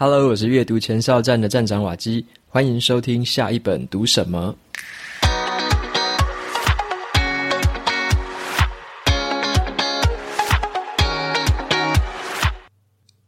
Hello，我是阅读前哨站的站长瓦基，欢迎收听下一本读什么。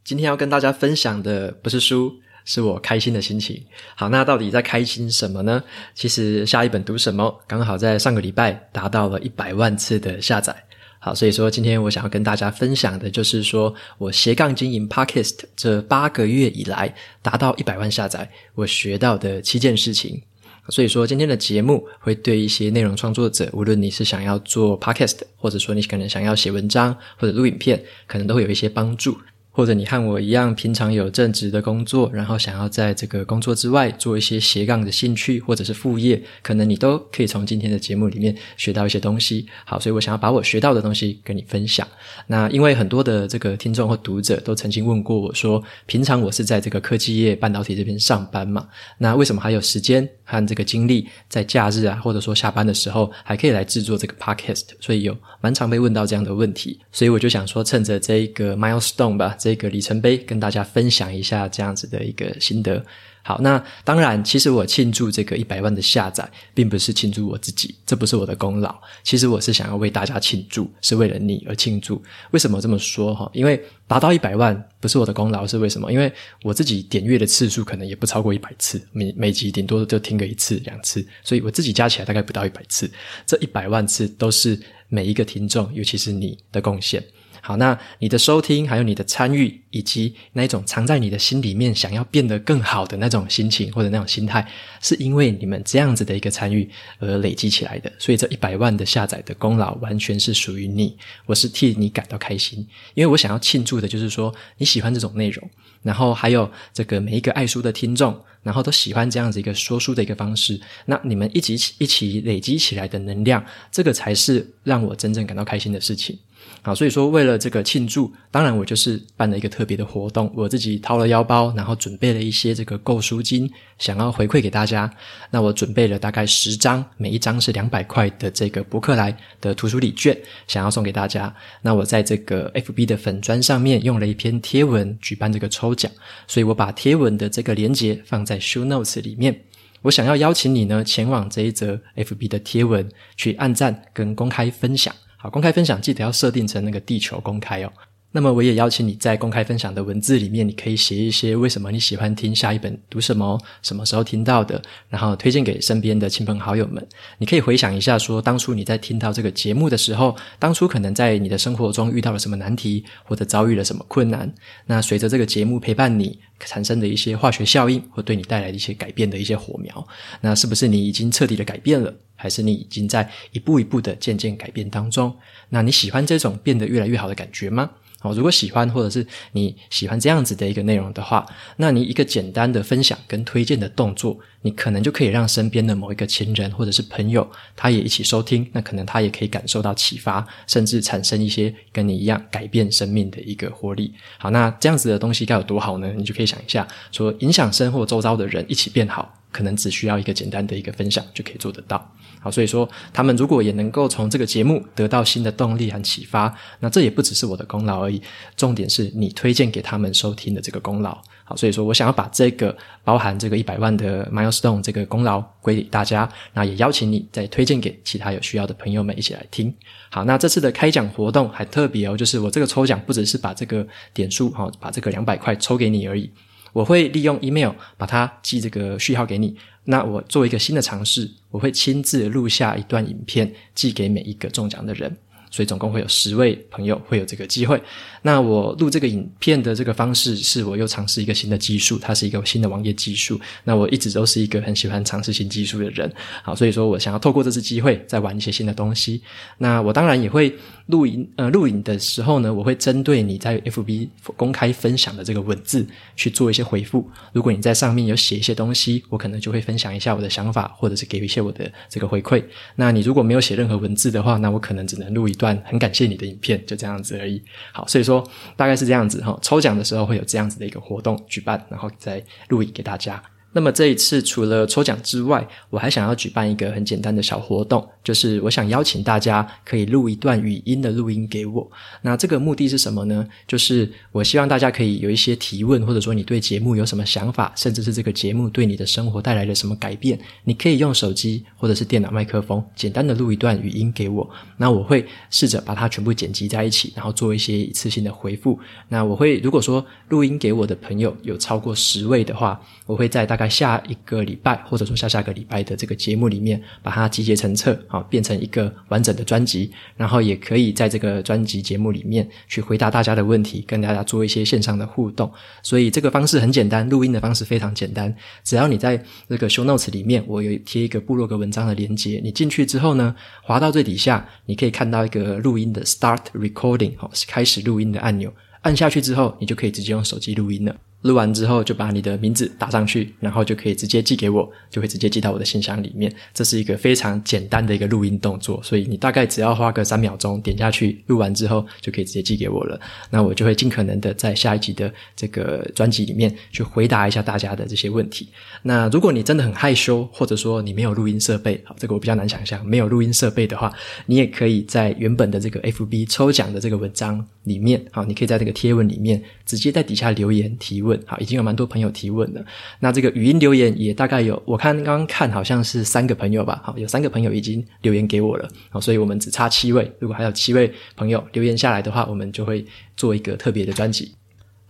今天要跟大家分享的不是书。是我开心的心情。好，那到底在开心什么呢？其实下一本读什么，刚好在上个礼拜达到了一百万次的下载。好，所以说今天我想要跟大家分享的就是说我斜杠经营 Podcast 这八个月以来达到一百万下载，我学到的七件事情。所以说今天的节目会对一些内容创作者，无论你是想要做 Podcast，或者说你可能想要写文章或者录影片，可能都会有一些帮助。或者你和我一样，平常有正职的工作，然后想要在这个工作之外做一些斜杠的兴趣或者是副业，可能你都可以从今天的节目里面学到一些东西。好，所以我想要把我学到的东西跟你分享。那因为很多的这个听众或读者都曾经问过我说，平常我是在这个科技业半导体这边上班嘛，那为什么还有时间和这个精力在假日啊，或者说下班的时候还可以来制作这个 podcast？所以有蛮常被问到这样的问题，所以我就想说，趁着这一个 milestone 吧。这个里程碑跟大家分享一下这样子的一个心得。好，那当然，其实我庆祝这个一百万的下载，并不是庆祝我自己，这不是我的功劳。其实我是想要为大家庆祝，是为了你而庆祝。为什么这么说？哈，因为达到一百万不是我的功劳，是为什么？因为我自己点阅的次数可能也不超过一百次，每每集顶多就听个一次两次，所以我自己加起来大概不到一百次。这一百万次都是每一个听众，尤其是你的贡献。好，那你的收听，还有你的参与，以及那一种藏在你的心里面想要变得更好的那种心情或者那种心态，是因为你们这样子的一个参与而累积起来的。所以这一百万的下载的功劳完全是属于你，我是替你感到开心，因为我想要庆祝的就是说你喜欢这种内容，然后还有这个每一个爱书的听众，然后都喜欢这样子一个说书的一个方式，那你们一起一起累积起来的能量，这个才是让我真正感到开心的事情。好，所以说为了这个庆祝，当然我就是办了一个特别的活动，我自己掏了腰包，然后准备了一些这个购书金，想要回馈给大家。那我准备了大概十张，每一张是两百块的这个博客来的图书礼券，想要送给大家。那我在这个 FB 的粉砖上面用了一篇贴文举办这个抽奖，所以我把贴文的这个连接放在 Show Notes 里面。我想要邀请你呢，前往这一则 FB 的贴文去按赞跟公开分享。好，公开分享记得要设定成那个地球公开哦。那么我也邀请你在公开分享的文字里面，你可以写一些为什么你喜欢听下一本读什么，什么时候听到的，然后推荐给身边的亲朋好友们。你可以回想一下，说当初你在听到这个节目的时候，当初可能在你的生活中遇到了什么难题，或者遭遇了什么困难。那随着这个节目陪伴你产生的一些化学效应，或对你带来的一些改变的一些火苗，那是不是你已经彻底的改变了？还是你已经在一步一步的渐渐改变当中？那你喜欢这种变得越来越好的感觉吗？好，如果喜欢或者是你喜欢这样子的一个内容的话，那你一个简单的分享跟推荐的动作，你可能就可以让身边的某一个亲人或者是朋友，他也一起收听，那可能他也可以感受到启发，甚至产生一些跟你一样改变生命的一个活力。好，那这样子的东西该有多好呢？你就可以想一下，说影响生活周遭的人一起变好。可能只需要一个简单的一个分享就可以做得到。好，所以说他们如果也能够从这个节目得到新的动力和启发，那这也不只是我的功劳而已。重点是你推荐给他们收听的这个功劳。好，所以说我想要把这个包含这个一百万的 milestone 这个功劳归给大家，那也邀请你再推荐给其他有需要的朋友们一起来听。好，那这次的开奖活动还特别哦，就是我这个抽奖不只是把这个点数哈，把这个两百块抽给你而已。我会利用 email 把它寄这个序号给你。那我做一个新的尝试，我会亲自录下一段影片，寄给每一个中奖的人。所以总共会有十位朋友会有这个机会。那我录这个影片的这个方式，是我又尝试一个新的技术，它是一个新的网页技术。那我一直都是一个很喜欢尝试新技术的人，好，所以说我想要透过这次机会再玩一些新的东西。那我当然也会录影，呃，录影的时候呢，我会针对你在 FB 公开分享的这个文字去做一些回复。如果你在上面有写一些东西，我可能就会分享一下我的想法，或者是给一些我的这个回馈。那你如果没有写任何文字的话，那我可能只能录一段很感谢你的影片，就这样子而已。好，所以说大概是这样子哈。抽奖的时候会有这样子的一个活动举办，然后再录影给大家。那么这一次除了抽奖之外，我还想要举办一个很简单的小活动，就是我想邀请大家可以录一段语音的录音给我。那这个目的是什么呢？就是我希望大家可以有一些提问，或者说你对节目有什么想法，甚至是这个节目对你的生活带来了什么改变，你可以用手机或者是电脑麦克风简单的录一段语音给我。那我会试着把它全部剪辑在一起，然后做一些一次性的回复。那我会如果说录音给我的朋友有超过十位的话，我会在大。在下一个礼拜，或者说下下个礼拜的这个节目里面，把它集结成册，好，变成一个完整的专辑，然后也可以在这个专辑节目里面去回答大家的问题，跟大家做一些线上的互动。所以这个方式很简单，录音的方式非常简单，只要你在这个 show notes 里面，我有贴一个部落格文章的连接，你进去之后呢，滑到最底下，你可以看到一个录音的 Start Recording，哦，开始录音的按钮，按下去之后，你就可以直接用手机录音了。录完之后，就把你的名字打上去，然后就可以直接寄给我，就会直接寄到我的信箱里面。这是一个非常简单的一个录音动作，所以你大概只要花个三秒钟点下去，录完之后就可以直接寄给我了。那我就会尽可能的在下一集的这个专辑里面去回答一下大家的这些问题。那如果你真的很害羞，或者说你没有录音设备，好，这个我比较难想象，没有录音设备的话，你也可以在原本的这个 FB 抽奖的这个文章里面，好，你可以在这个贴文里面直接在底下留言提问。好，已经有蛮多朋友提问了。那这个语音留言也大概有，我看刚刚看好像是三个朋友吧。好，有三个朋友已经留言给我了。好，所以我们只差七位。如果还有七位朋友留言下来的话，我们就会做一个特别的专辑。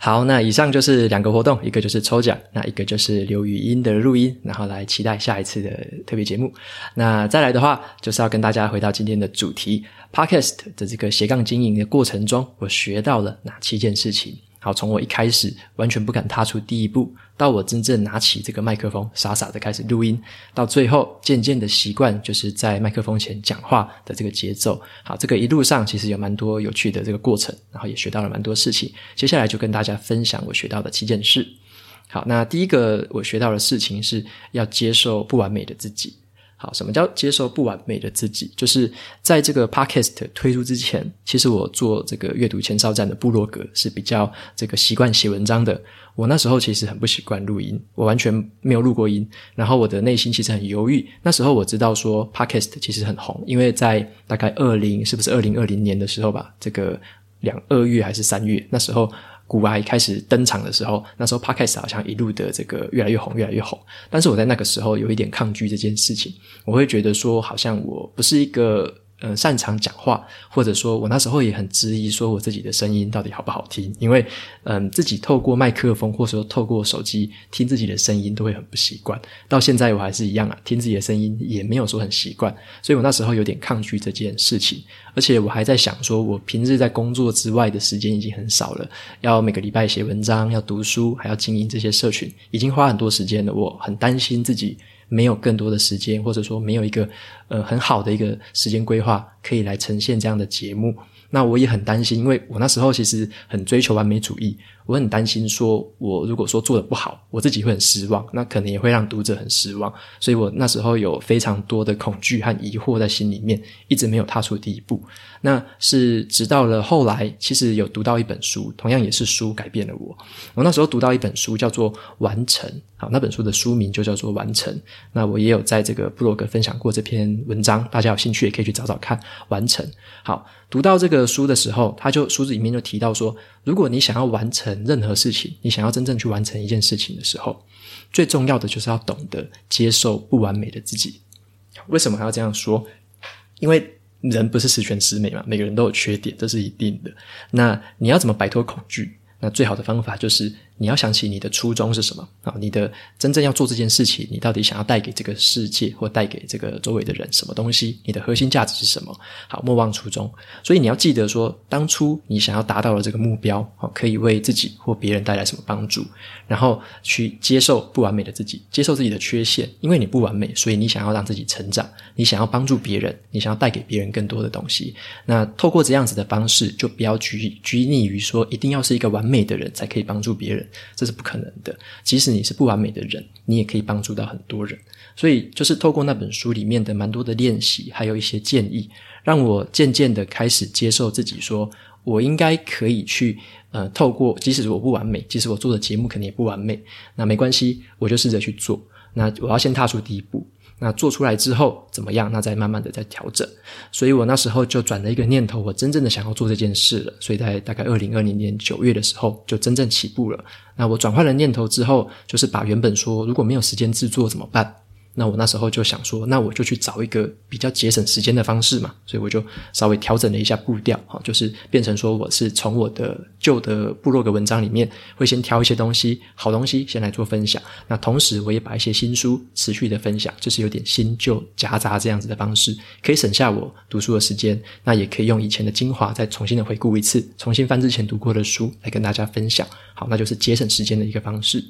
好，那以上就是两个活动，一个就是抽奖，那一个就是留语音的录音，然后来期待下一次的特别节目。那再来的话，就是要跟大家回到今天的主题，Podcast 的这个斜杠经营的过程中，我学到了哪七件事情。好，从我一开始完全不敢踏出第一步，到我真正拿起这个麦克风，傻傻的开始录音，到最后渐渐的习惯就是在麦克风前讲话的这个节奏。好，这个一路上其实有蛮多有趣的这个过程，然后也学到了蛮多事情。接下来就跟大家分享我学到的七件事。好，那第一个我学到的事情是要接受不完美的自己。好，什么叫接受不完美的自己？就是在这个 podcast 推出之前，其实我做这个阅读前哨站的部落格是比较这个习惯写文章的。我那时候其实很不习惯录音，我完全没有录过音，然后我的内心其实很犹豫。那时候我知道说 podcast 其实很红，因为在大概二零是不是二零二零年的时候吧，这个两二月还是三月那时候。股癌开始登场的时候，那时候 Podcast 好像一路的这个越来越红，越来越红。但是我在那个时候有一点抗拒这件事情，我会觉得说，好像我不是一个。嗯，擅长讲话，或者说我那时候也很质疑，说我自己的声音到底好不好听？因为，嗯，自己透过麦克风，或者说透过手机听自己的声音，都会很不习惯。到现在我还是一样啊，听自己的声音也没有说很习惯。所以我那时候有点抗拒这件事情，而且我还在想，说我平日在工作之外的时间已经很少了，要每个礼拜写文章，要读书，还要经营这些社群，已经花很多时间了。我很担心自己。没有更多的时间，或者说没有一个呃很好的一个时间规划，可以来呈现这样的节目。那我也很担心，因为我那时候其实很追求完美主义，我很担心说，我如果说做得不好，我自己会很失望，那可能也会让读者很失望，所以我那时候有非常多的恐惧和疑惑在心里面，一直没有踏出第一步。那是直到了后来，其实有读到一本书，同样也是书改变了我。我那时候读到一本书叫做《完成》，好，那本书的书名就叫做《完成》。那我也有在这个布洛格分享过这篇文章，大家有兴趣也可以去找找看《完成》。好。读到这个书的时候，他就书子里面就提到说，如果你想要完成任何事情，你想要真正去完成一件事情的时候，最重要的就是要懂得接受不完美的自己。为什么还要这样说？因为人不是十全十美嘛，每个人都有缺点，这是一定的。那你要怎么摆脱恐惧？那最好的方法就是。你要想起你的初衷是什么啊？你的真正要做这件事情，你到底想要带给这个世界或带给这个周围的人什么东西？你的核心价值是什么？好，莫忘初衷。所以你要记得说，当初你想要达到的这个目标，可以为自己或别人带来什么帮助？然后去接受不完美的自己，接受自己的缺陷，因为你不完美，所以你想要让自己成长，你想要帮助别人，你想要带给别人更多的东西。那透过这样子的方式，就不要拘拘泥于说一定要是一个完美的人才可以帮助别人。这是不可能的。即使你是不完美的人，你也可以帮助到很多人。所以，就是透过那本书里面的蛮多的练习，还有一些建议，让我渐渐的开始接受自己说，我应该可以去呃，透过即使我不完美，即使我做的节目可能也不完美，那没关系，我就试着去做。那我要先踏出第一步。那做出来之后怎么样？那再慢慢的再调整。所以我那时候就转了一个念头，我真正的想要做这件事了。所以在大概二零二零年九月的时候，就真正起步了。那我转换了念头之后，就是把原本说如果没有时间制作怎么办？那我那时候就想说，那我就去找一个比较节省时间的方式嘛，所以我就稍微调整了一下步调，哈，就是变成说我是从我的旧的部落格文章里面会先挑一些东西，好东西先来做分享。那同时我也把一些新书持续的分享，就是有点新旧夹杂这样子的方式，可以省下我读书的时间，那也可以用以前的精华再重新的回顾一次，重新翻之前读过的书来跟大家分享。好，那就是节省时间的一个方式。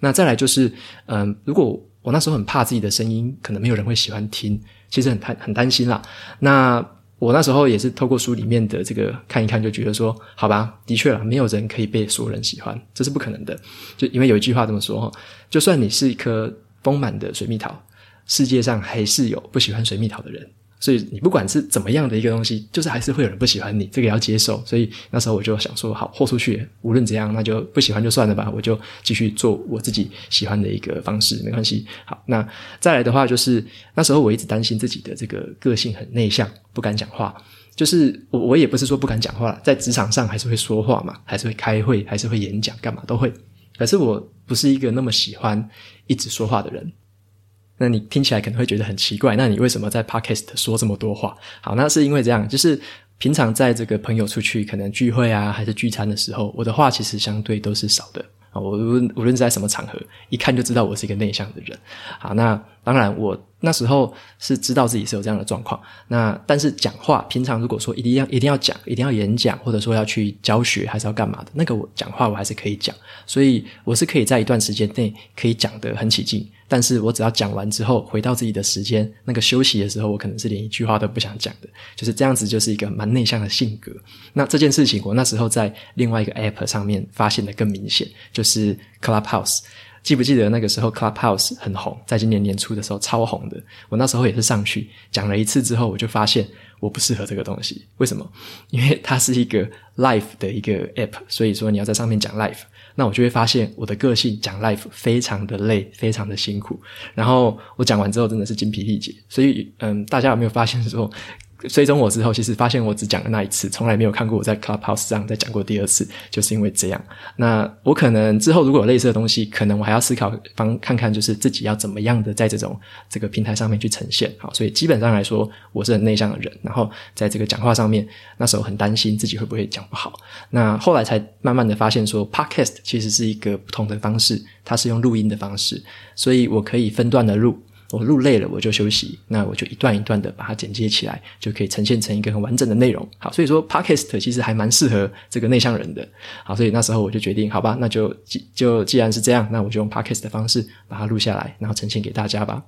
那再来就是，嗯，如果我那时候很怕自己的声音可能没有人会喜欢听，其实很担很担心啦。那我那时候也是透过书里面的这个看一看，就觉得说，好吧，的确了，没有人可以被所有人喜欢，这是不可能的。就因为有一句话这么说哈，就算你是一颗丰满的水蜜桃，世界上还是有不喜欢水蜜桃的人。所以你不管是怎么样的一个东西，就是还是会有人不喜欢你，这个要接受。所以那时候我就想说，好，豁出去，无论怎样，那就不喜欢就算了吧，我就继续做我自己喜欢的一个方式，没关系。好，那再来的话，就是那时候我一直担心自己的这个个性很内向，不敢讲话。就是我我也不是说不敢讲话，在职场上还是会说话嘛，还是会开会，还是会演讲，干嘛都会。可是我不是一个那么喜欢一直说话的人。那你听起来可能会觉得很奇怪，那你为什么在 Podcast 说这么多话？好，那是因为这样，就是平常在这个朋友出去可能聚会啊，还是聚餐的时候，我的话其实相对都是少的啊。我无论无论是在什么场合，一看就知道我是一个内向的人。好，那当然我那时候是知道自己是有这样的状况。那但是讲话，平常如果说一定要一定要讲，一定要演讲，或者说要去教学，还是要干嘛的，那个我讲话我还是可以讲，所以我是可以在一段时间内可以讲得很起劲。但是我只要讲完之后，回到自己的时间，那个休息的时候，我可能是连一句话都不想讲的，就是这样子，就是一个蛮内向的性格。那这件事情，我那时候在另外一个 App 上面发现的更明显，就是 Clubhouse。记不记得那个时候 Clubhouse 很红，在今年年初的时候超红的。我那时候也是上去讲了一次之后，我就发现我不适合这个东西。为什么？因为它是一个 Live 的一个 App，所以说你要在上面讲 Live。那我就会发现我的个性讲 life 非常的累，非常的辛苦。然后我讲完之后真的是精疲力竭。所以，嗯，大家有没有发现说，追踪我之后，其实发现我只讲了那一次，从来没有看过我在 Clubhouse 上再讲过第二次，就是因为这样。那我可能之后如果有类似的东西，可能我还要思考方看看，就是自己要怎么样的在这种这个平台上面去呈现。好，所以基本上来说，我是很内向的人。然后在这个讲话上面，那时候很担心自己会不会讲不好。那后来才慢慢的发现说，Podcast 其实是一个不同的方式，它是用录音的方式，所以我可以分段的录。我录累了，我就休息。那我就一段一段的把它剪接起来，就可以呈现成一个很完整的内容。好，所以说 Podcast 其实还蛮适合这个内向人的。好，所以那时候我就决定，好吧，那就既就既然是这样，那我就用 Podcast 的方式把它录下来，然后呈现给大家吧。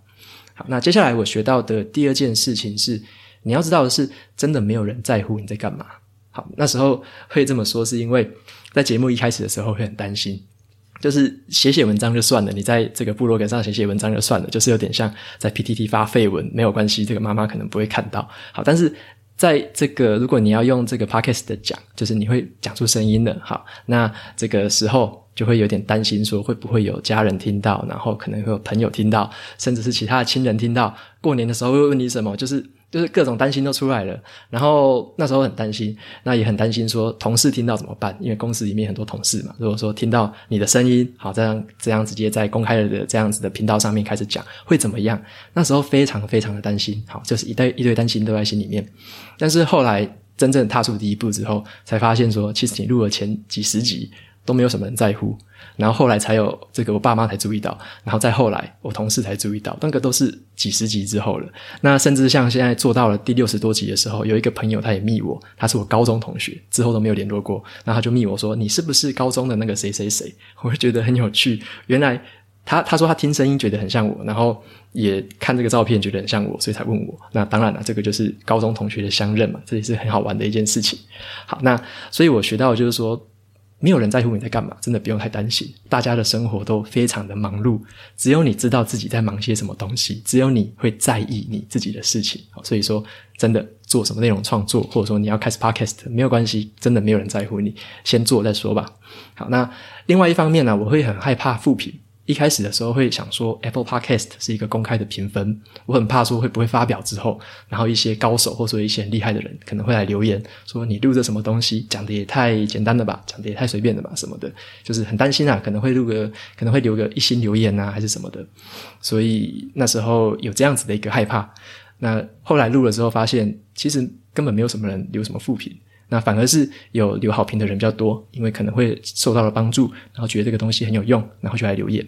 好，那接下来我学到的第二件事情是，你要知道的是，真的没有人在乎你在干嘛。好，那时候会这么说，是因为在节目一开始的时候会很担心。就是写写文章就算了，你在这个部落格上写写文章就算了，就是有点像在 PTT 发废文，没有关系，这个妈妈可能不会看到。好，但是在这个如果你要用这个 Podcast 的讲，就是你会讲出声音的，好，那这个时候就会有点担心，说会不会有家人听到，然后可能会有朋友听到，甚至是其他的亲人听到。过年的时候会问你什么，就是。就是各种担心都出来了，然后那时候很担心，那也很担心说同事听到怎么办？因为公司里面很多同事嘛，如果说听到你的声音，好，这样这样直接在公开的这样子的频道上面开始讲，会怎么样？那时候非常非常的担心，好，就是一堆一堆担心都在心里面。但是后来真正踏出第一步之后，才发现说，其实你录了前几十集都没有什么人在乎。然后后来才有这个，我爸妈才注意到，然后再后来我同事才注意到，那个都是几十集之后了。那甚至像现在做到了第六十多集的时候，有一个朋友他也密我，他是我高中同学，之后都没有联络过，然后他就密我说：“你是不是高中的那个谁谁谁？” 我会觉得很有趣，原来他他说他听声音觉得很像我，然后也看这个照片觉得很像我，所以才问我。那当然了，这个就是高中同学的相认嘛，这也是很好玩的一件事情。好，那所以我学到就是说。没有人在乎你在干嘛，真的不用太担心。大家的生活都非常的忙碌，只有你知道自己在忙些什么东西，只有你会在意你自己的事情。所以说，真的做什么内容创作，或者说你要开始 podcast，没有关系，真的没有人在乎你，先做再说吧。好，那另外一方面呢，我会很害怕复评。一开始的时候会想说，Apple Podcast 是一个公开的评分，我很怕说会不会发表之后，然后一些高手或者说一些很厉害的人可能会来留言说你录的什么东西，讲的也太简单了吧，讲的也太随便了吧什么的，就是很担心啊，可能会录个可能会留个一星留言啊，还是什么的，所以那时候有这样子的一个害怕。那后来录了之后发现，其实根本没有什么人留什么负评。那反而是有留好评的人比较多，因为可能会受到了帮助，然后觉得这个东西很有用，然后就来留言。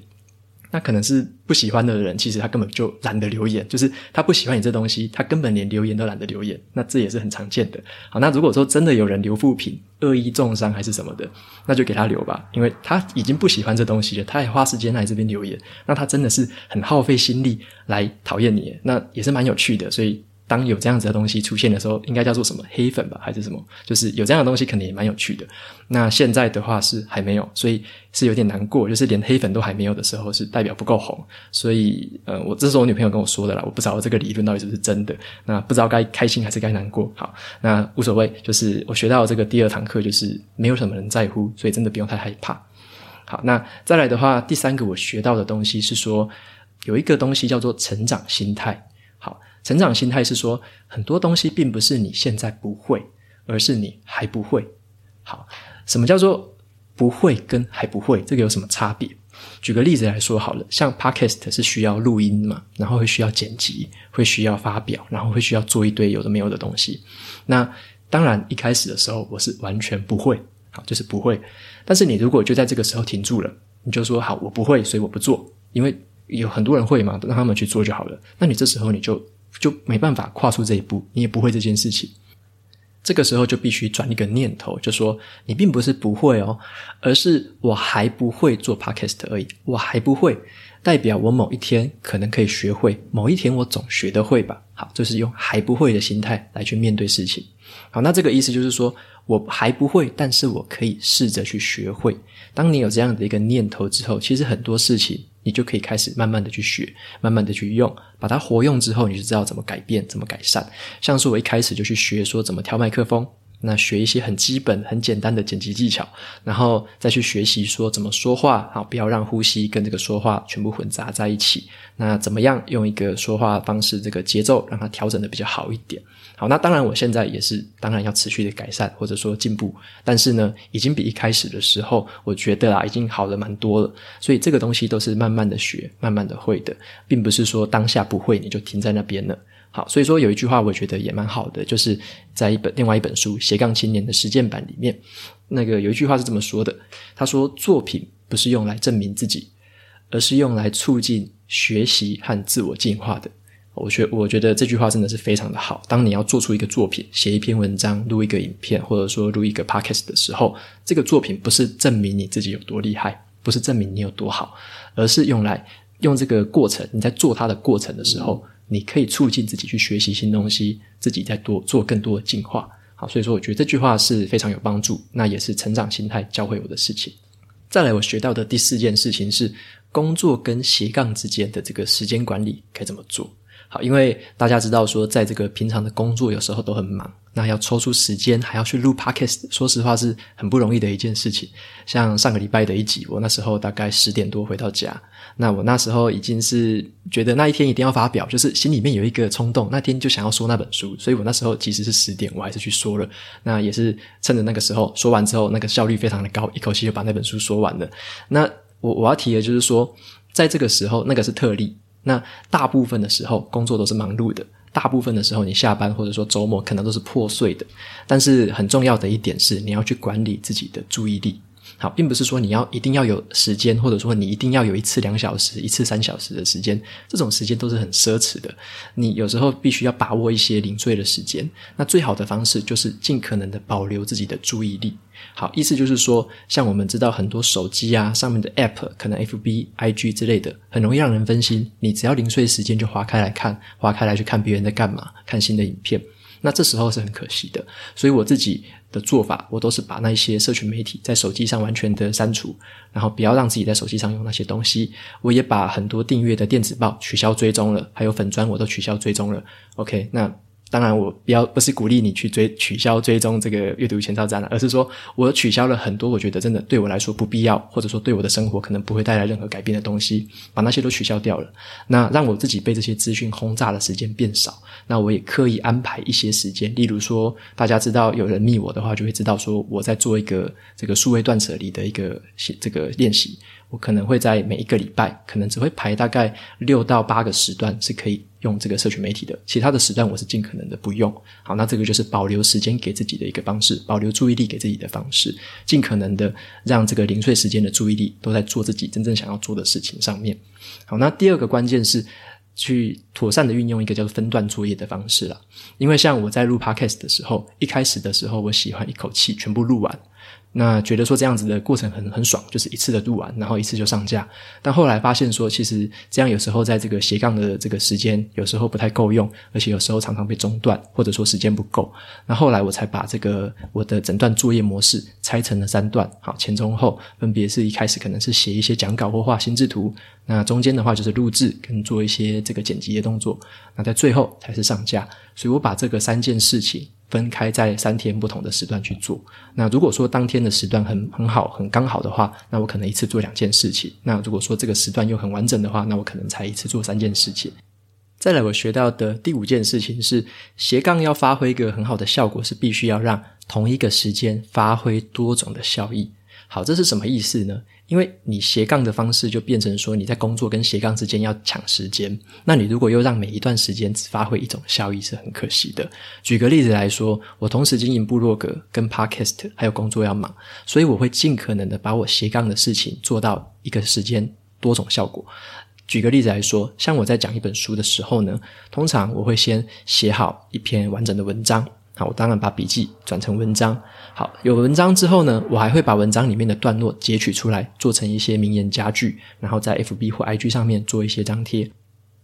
那可能是不喜欢的人，其实他根本就懒得留言，就是他不喜欢你这东西，他根本连留言都懒得留言。那这也是很常见的。好，那如果说真的有人留负评、恶意重伤还是什么的，那就给他留吧，因为他已经不喜欢这东西了，他也花时间来这边留言，那他真的是很耗费心力来讨厌你，那也是蛮有趣的，所以。当有这样子的东西出现的时候，应该叫做什么黑粉吧，还是什么？就是有这样的东西，肯定也蛮有趣的。那现在的话是还没有，所以是有点难过。就是连黑粉都还没有的时候，是代表不够红。所以，呃，我这是我女朋友跟我说的啦，我不知道这个理论到底是不是真的。那不知道该开心还是该难过。好，那无所谓。就是我学到这个第二堂课，就是没有什么人在乎，所以真的不用太害怕。好，那再来的话，第三个我学到的东西是说，有一个东西叫做成长心态。好成长心态是说，很多东西并不是你现在不会，而是你还不会。好，什么叫做不会跟还不会？这个有什么差别？举个例子来说好了，像 Podcast 是需要录音嘛，然后会需要剪辑，会需要发表，然后会需要做一堆有的没有的东西。那当然一开始的时候我是完全不会，好，就是不会。但是你如果就在这个时候停住了，你就说好，我不会，所以我不做，因为有很多人会嘛，让他们去做就好了。那你这时候你就。就没办法跨出这一步，你也不会这件事情。这个时候就必须转一个念头，就说你并不是不会哦，而是我还不会做 podcast 而已。我还不会，代表我某一天可能可以学会，某一天我总学得会吧。好，就是用还不会的心态来去面对事情。好，那这个意思就是说我还不会，但是我可以试着去学会。当你有这样的一个念头之后，其实很多事情。你就可以开始慢慢的去学，慢慢的去用，把它活用之后，你就知道怎么改变，怎么改善。像是我一开始就去学说怎么调麦克风，那学一些很基本、很简单的剪辑技巧，然后再去学习说怎么说话，好，不要让呼吸跟这个说话全部混杂在一起。那怎么样用一个说话方式，这个节奏让它调整的比较好一点。好，那当然，我现在也是，当然要持续的改善或者说进步，但是呢，已经比一开始的时候，我觉得啦，已经好了蛮多了。所以这个东西都是慢慢的学，慢慢的会的，并不是说当下不会你就停在那边了。好，所以说有一句话我觉得也蛮好的，就是在一本另外一本书《斜杠青年的实践版》里面，那个有一句话是这么说的，他说：“作品不是用来证明自己，而是用来促进学习和自我进化的。”我觉我觉得这句话真的是非常的好。当你要做出一个作品，写一篇文章，录一个影片，或者说录一个 podcast 的时候，这个作品不是证明你自己有多厉害，不是证明你有多好，而是用来用这个过程，你在做它的过程的时候，你可以促进自己去学习新东西，自己再多做更多的进化。好，所以说我觉得这句话是非常有帮助，那也是成长心态教会我的事情。再来，我学到的第四件事情是工作跟斜杠之间的这个时间管理该怎么做。好，因为大家知道说，在这个平常的工作有时候都很忙，那要抽出时间还要去录 Podcast，说实话是很不容易的一件事情。像上个礼拜的一集，我那时候大概十点多回到家，那我那时候已经是觉得那一天一定要发表，就是心里面有一个冲动，那天就想要说那本书，所以我那时候其实是十点，我还是去说了。那也是趁着那个时候说完之后，那个效率非常的高，一口气就把那本书说完了。那我我要提的就是说，在这个时候，那个是特例。那大部分的时候，工作都是忙碌的。大部分的时候，你下班或者说周末可能都是破碎的。但是很重要的一点是，你要去管理自己的注意力。好，并不是说你要一定要有时间，或者说你一定要有一次两小时、一次三小时的时间，这种时间都是很奢侈的。你有时候必须要把握一些零碎的时间。那最好的方式就是尽可能的保留自己的注意力。好，意思就是说，像我们知道很多手机啊上面的 App，可能 FB、IG 之类的，很容易让人分心。你只要零碎时间就划开来看，划开来去看别人在干嘛，看新的影片，那这时候是很可惜的。所以我自己的做法，我都是把那些社群媒体在手机上完全的删除，然后不要让自己在手机上用那些东西。我也把很多订阅的电子报取消追踪了，还有粉砖我都取消追踪了。OK，那。当然，我不要不是鼓励你去追取消追踪这个阅读前哨站了，而是说我取消了很多我觉得真的对我来说不必要，或者说对我的生活可能不会带来任何改变的东西，把那些都取消掉了。那让我自己被这些资讯轰炸的时间变少。那我也刻意安排一些时间，例如说，大家知道有人密我的话，就会知道说我在做一个这个数位断舍离的一个这个练习。我可能会在每一个礼拜，可能只会排大概六到八个时段是可以用这个社群媒体的，其他的时段我是尽可能的不用。好，那这个就是保留时间给自己的一个方式，保留注意力给自己的方式，尽可能的让这个零碎时间的注意力都在做自己真正想要做的事情上面。好，那第二个关键是去妥善的运用一个叫做分段作业的方式啦。因为像我在录 Podcast 的时候，一开始的时候我喜欢一口气全部录完。那觉得说这样子的过程很很爽，就是一次的录完，然后一次就上架。但后来发现说，其实这样有时候在这个斜杠的这个时间，有时候不太够用，而且有时候常常被中断，或者说时间不够。那后来我才把这个我的整段作业模式拆成了三段，好，前中后分别是一开始可能是写一些讲稿或画心智图，那中间的话就是录制跟做一些这个剪辑的动作，那在最后才是上架。所以我把这个三件事情。分开在三天不同的时段去做。那如果说当天的时段很很好、很刚好的话，那我可能一次做两件事情。那如果说这个时段又很完整的话，那我可能才一次做三件事情。再来，我学到的第五件事情是，斜杠要发挥一个很好的效果，是必须要让同一个时间发挥多种的效益。好，这是什么意思呢？因为你斜杠的方式就变成说，你在工作跟斜杠之间要抢时间，那你如果又让每一段时间只发挥一种效益，是很可惜的。举个例子来说，我同时经营部落格跟 Podcast，还有工作要忙，所以我会尽可能的把我斜杠的事情做到一个时间多种效果。举个例子来说，像我在讲一本书的时候呢，通常我会先写好一篇完整的文章。好，我当然把笔记转成文章。好，有文章之后呢，我还会把文章里面的段落截取出来，做成一些名言佳句，然后在 FB 或 IG 上面做一些张贴。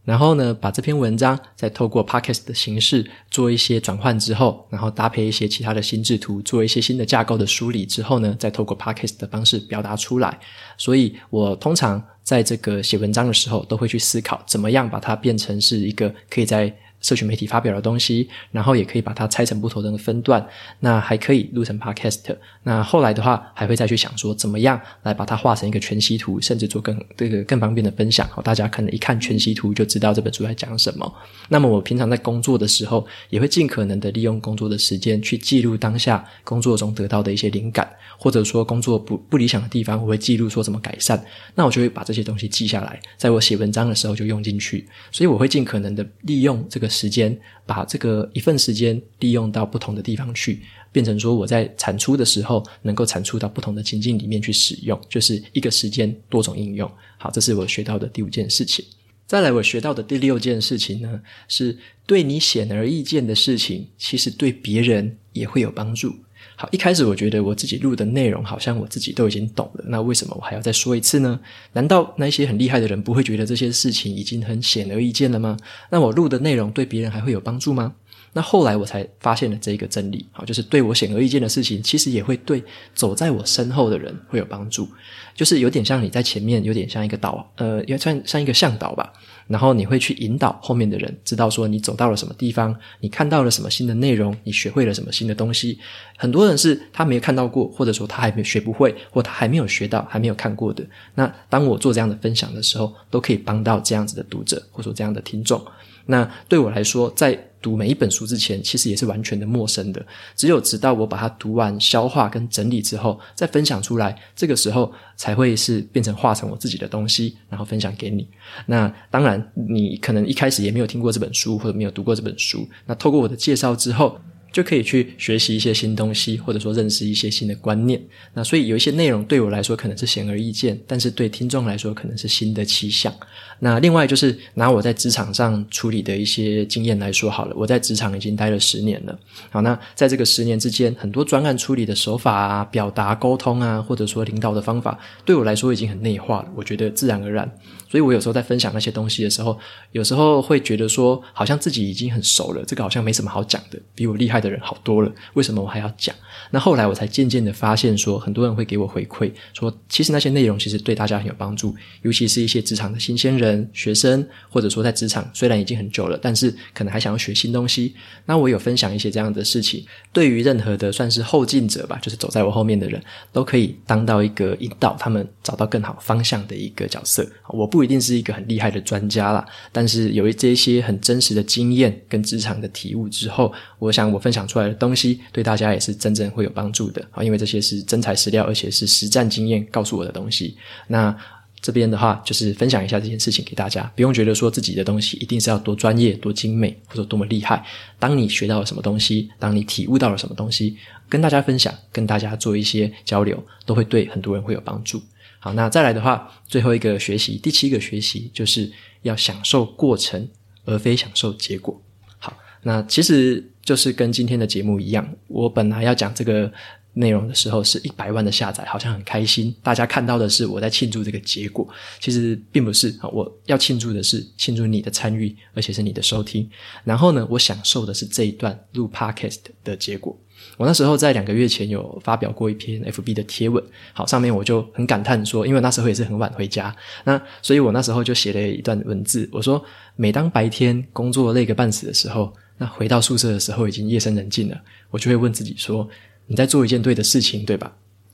然后呢，把这篇文章再透过 Podcast 的形式做一些转换之后，然后搭配一些其他的心智图，做一些新的架构的梳理之后呢，再透过 Podcast 的方式表达出来。所以我通常在这个写文章的时候，都会去思考怎么样把它变成是一个可以在社群媒体发表的东西，然后也可以把它拆成不同的分段，那还可以录成 podcast。那后来的话，还会再去想说，怎么样来把它画成一个全息图，甚至做更这个更方便的分享。好，大家可能一看全息图就知道这本书在讲什么。那么我平常在工作的时候，也会尽可能的利用工作的时间去记录当下工作中得到的一些灵感，或者说工作不不理想的地方，我会记录说怎么改善。那我就会把这些东西记下来，在我写文章的时候就用进去。所以我会尽可能的利用这个。时间把这个一份时间利用到不同的地方去，变成说我在产出的时候能够产出到不同的情境里面去使用，就是一个时间多种应用。好，这是我学到的第五件事情。再来，我学到的第六件事情呢，是对你显而易见的事情，其实对别人也会有帮助。好，一开始我觉得我自己录的内容好像我自己都已经懂了，那为什么我还要再说一次呢？难道那些很厉害的人不会觉得这些事情已经很显而易见了吗？那我录的内容对别人还会有帮助吗？那后来我才发现了这一个真理，好，就是对我显而易见的事情，其实也会对走在我身后的人会有帮助。就是有点像你在前面，有点像一个导，呃，也算像一个向导吧。然后你会去引导后面的人，知道说你走到了什么地方，你看到了什么新的内容，你学会了什么新的东西。很多人是他没有看到过，或者说他还没有学不会，或他还没有学到，还没有看过的。那当我做这样的分享的时候，都可以帮到这样子的读者，或者说这样的听众。那对我来说，在读每一本书之前，其实也是完全的陌生的。只有直到我把它读完、消化跟整理之后，再分享出来，这个时候才会是变成化成我自己的东西，然后分享给你。那当然，你可能一开始也没有听过这本书，或者没有读过这本书。那透过我的介绍之后，就可以去学习一些新东西，或者说认识一些新的观念。那所以有一些内容对我来说可能是显而易见，但是对听众来说可能是新的气象。那另外就是拿我在职场上处理的一些经验来说好了，我在职场已经待了十年了。好，那在这个十年之间，很多专案处理的手法啊、表达沟通啊，或者说领导的方法，对我来说已经很内化了。我觉得自然而然。所以我有时候在分享那些东西的时候，有时候会觉得说，好像自己已经很熟了，这个好像没什么好讲的，比我厉害的人好多了，为什么我还要讲？那后来我才渐渐的发现说，说很多人会给我回馈，说其实那些内容其实对大家很有帮助，尤其是一些职场的新鲜人、学生，或者说在职场虽然已经很久了，但是可能还想要学新东西。那我有分享一些这样的事情，对于任何的算是后进者吧，就是走在我后面的人都可以当到一个引导他们找到更好方向的一个角色。我不不一定是一个很厉害的专家啦，但是有一这些很真实的经验跟职场的体悟之后，我想我分享出来的东西对大家也是真正会有帮助的啊，因为这些是真材实料，而且是实战经验告诉我的东西。那这边的话，就是分享一下这件事情给大家，不用觉得说自己的东西一定是要多专业、多精美或者多么厉害。当你学到了什么东西，当你体悟到了什么东西，跟大家分享，跟大家做一些交流，都会对很多人会有帮助。好，那再来的话，最后一个学习，第七个学习就是要享受过程，而非享受结果。好，那其实就是跟今天的节目一样，我本来要讲这个。内容的时候是一百万的下载，好像很开心。大家看到的是我在庆祝这个结果，其实并不是。我要庆祝的是庆祝你的参与，而且是你的收听。然后呢，我享受的是这一段录 Podcast 的结果。我那时候在两个月前有发表过一篇 FB 的贴文，好，上面我就很感叹说，因为那时候也是很晚回家，那所以我那时候就写了一段文字，我说，每当白天工作累个半死的时候，那回到宿舍的时候已经夜深人静了，我就会问自己说。你在做一件对的事情，对吧？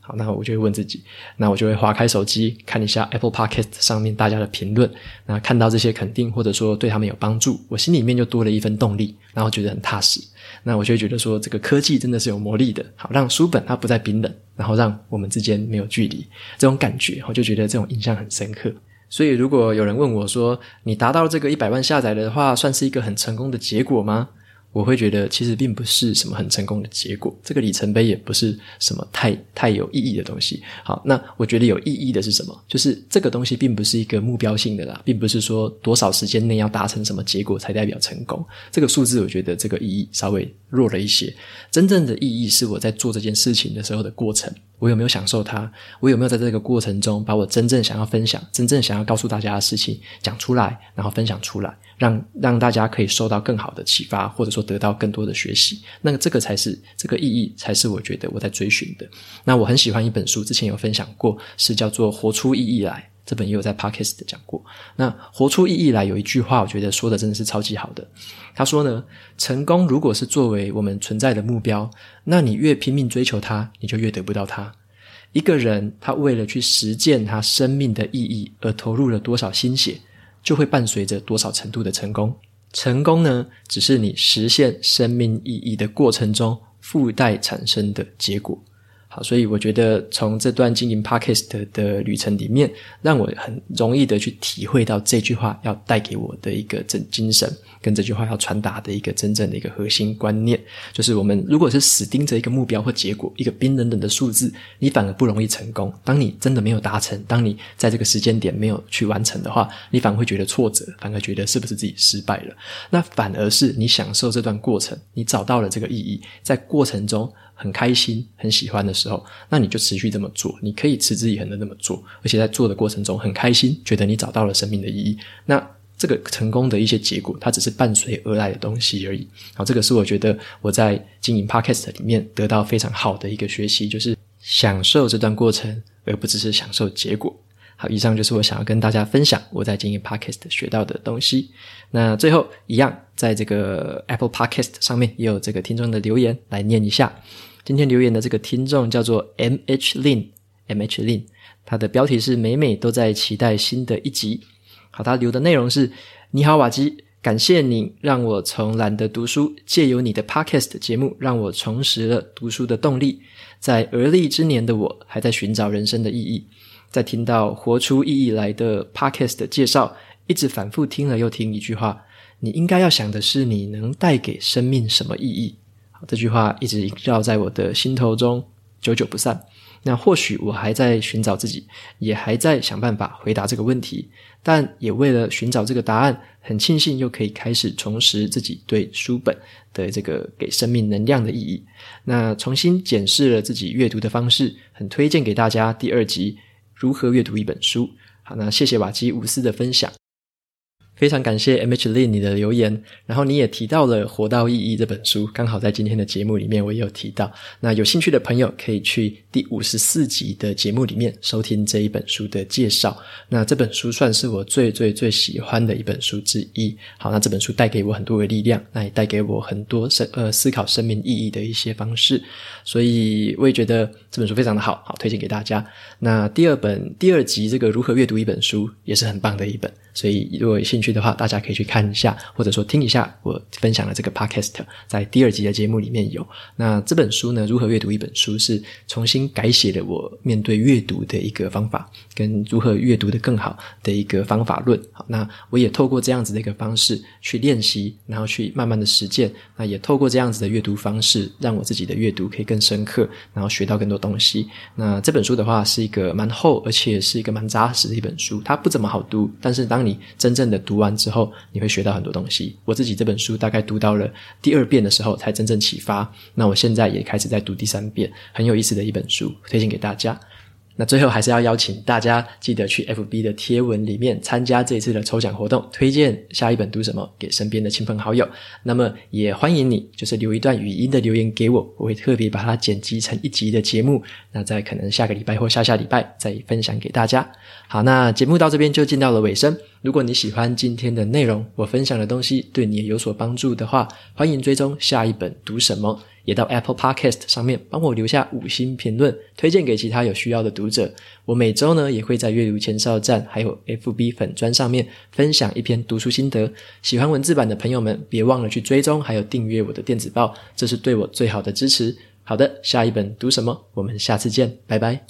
好，那我就会问自己，那我就会划开手机看一下 Apple Podcast 上面大家的评论，那看到这些肯定或者说对他们有帮助，我心里面就多了一份动力，然后觉得很踏实。那我就会觉得说，这个科技真的是有魔力的，好，让书本它不再冰冷，然后让我们之间没有距离，这种感觉，我就觉得这种印象很深刻。所以，如果有人问我说，你达到这个一百万下载的话，算是一个很成功的结果吗？我会觉得，其实并不是什么很成功的结果，这个里程碑也不是什么太太有意义的东西。好，那我觉得有意义的是什么？就是这个东西并不是一个目标性的啦，并不是说多少时间内要达成什么结果才代表成功。这个数字，我觉得这个意义稍微弱了一些。真正的意义是我在做这件事情的时候的过程。我有没有享受它？我有没有在这个过程中把我真正想要分享、真正想要告诉大家的事情讲出来，然后分享出来，让让大家可以受到更好的启发，或者说得到更多的学习？那这个才是这个意义，才是我觉得我在追寻的。那我很喜欢一本书，之前有分享过，是叫做《活出意义来》。这本也有在 Podcast 讲过。那活出意义来有一句话，我觉得说的真的是超级好的。他说呢，成功如果是作为我们存在的目标，那你越拼命追求它，你就越得不到它。一个人他为了去实践他生命的意义而投入了多少心血，就会伴随着多少程度的成功。成功呢，只是你实现生命意义的过程中附带产生的结果。所以我觉得从这段经营 Podcast 的旅程里面，让我很容易的去体会到这句话要带给我的一个真精神，跟这句话要传达的一个真正的一个核心观念，就是我们如果是死盯着一个目标或结果，一个冰冷冷的数字，你反而不容易成功。当你真的没有达成，当你在这个时间点没有去完成的话，你反而会觉得挫折，反而觉得是不是自己失败了？那反而是你享受这段过程，你找到了这个意义，在过程中。很开心、很喜欢的时候，那你就持续这么做。你可以持之以恒的这么做，而且在做的过程中很开心，觉得你找到了生命的意义。那这个成功的一些结果，它只是伴随而来的东西而已。好，这个是我觉得我在经营 Podcast 里面得到非常好的一个学习，就是享受这段过程，而不只是享受结果。好，以上就是我想要跟大家分享我在经营 Podcast 学到的东西。那最后一样，在这个 Apple Podcast 上面也有这个听众的留言来念一下。今天留言的这个听众叫做 M H Lin，M H Lin，他的标题是“每每都在期待新的一集”。好，他留的内容是：“你好，瓦基，感谢你让我从懒得读书，借由你的 Podcast 节目，让我重拾了读书的动力。在而立之年的我，还在寻找人生的意义。”在听到活出意义来的 Podcast 的介绍，一直反复听了又听一句话：你应该要想的是，你能带给生命什么意义？好，这句话一直萦绕在我的心头中，久久不散。那或许我还在寻找自己，也还在想办法回答这个问题，但也为了寻找这个答案，很庆幸又可以开始重拾自己对书本的这个给生命能量的意义。那重新检视了自己阅读的方式，很推荐给大家第二集。如何阅读一本书？好，那谢谢瓦基无私的分享。非常感谢 MH Lin 你的留言，然后你也提到了《活到意义》这本书，刚好在今天的节目里面我也有提到。那有兴趣的朋友可以去第五十四集的节目里面收听这一本书的介绍。那这本书算是我最最最喜欢的一本书之一。好，那这本书带给我很多的力量，那也带给我很多生呃思考生命意义的一些方式，所以我也觉得这本书非常的好，好推荐给大家。那第二本第二集这个如何阅读一本书也是很棒的一本。所以，如果有兴趣的话，大家可以去看一下，或者说听一下我分享的这个 podcast，在第二集的节目里面有。那这本书呢，如何阅读一本书，是重新改写了我面对阅读的一个方法，跟如何阅读的更好的一个方法论。好，那我也透过这样子的一个方式去练习，然后去慢慢的实践。那也透过这样子的阅读方式，让我自己的阅读可以更深刻，然后学到更多东西。那这本书的话，是一个蛮厚，而且是一个蛮扎实的一本书。它不怎么好读，但是当你你真正的读完之后，你会学到很多东西。我自己这本书大概读到了第二遍的时候，才真正启发。那我现在也开始在读第三遍，很有意思的一本书，推荐给大家。那最后还是要邀请大家记得去 FB 的贴文里面参加这一次的抽奖活动，推荐下一本读什么给身边的亲朋好友。那么也欢迎你，就是留一段语音的留言给我，我会特别把它剪辑成一集的节目，那在可能下个礼拜或下下礼拜再分享给大家。好，那节目到这边就进到了尾声。如果你喜欢今天的内容，我分享的东西对你也有所帮助的话，欢迎追踪下一本读什么。也到 Apple Podcast 上面帮我留下五星评论，推荐给其他有需要的读者。我每周呢也会在阅读前哨站还有 FB 粉专上面分享一篇读书心得。喜欢文字版的朋友们，别忘了去追踪还有订阅我的电子报，这是对我最好的支持。好的，下一本读什么？我们下次见，拜拜。